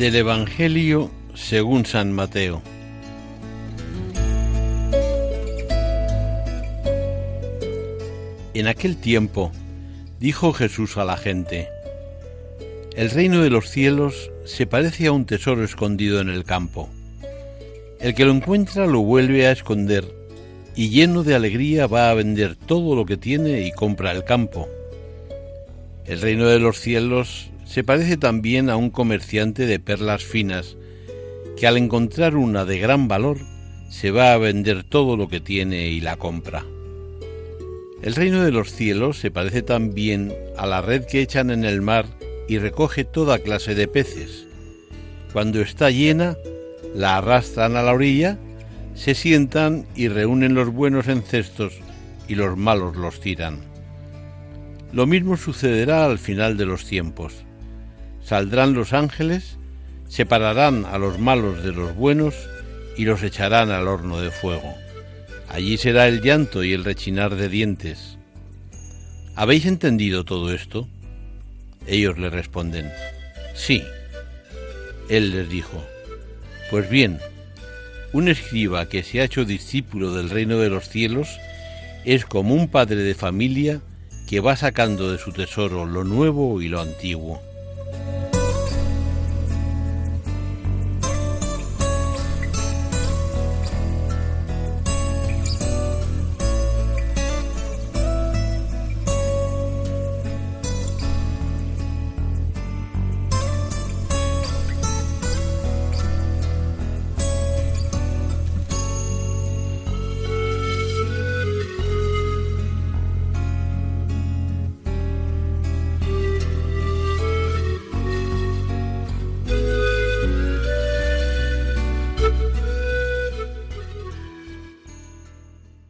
Del Evangelio según San Mateo. En aquel tiempo dijo Jesús a la gente, El reino de los cielos se parece a un tesoro escondido en el campo. El que lo encuentra lo vuelve a esconder y lleno de alegría va a vender todo lo que tiene y compra el campo. El reino de los cielos se parece también a un comerciante de perlas finas, que al encontrar una de gran valor se va a vender todo lo que tiene y la compra. El reino de los cielos se parece también a la red que echan en el mar y recoge toda clase de peces. Cuando está llena, la arrastran a la orilla, se sientan y reúnen los buenos en cestos y los malos los tiran. Lo mismo sucederá al final de los tiempos. Saldrán los ángeles, separarán a los malos de los buenos y los echarán al horno de fuego. Allí será el llanto y el rechinar de dientes. ¿Habéis entendido todo esto? Ellos le responden, sí. Él les dijo, pues bien, un escriba que se ha hecho discípulo del reino de los cielos es como un padre de familia que va sacando de su tesoro lo nuevo y lo antiguo.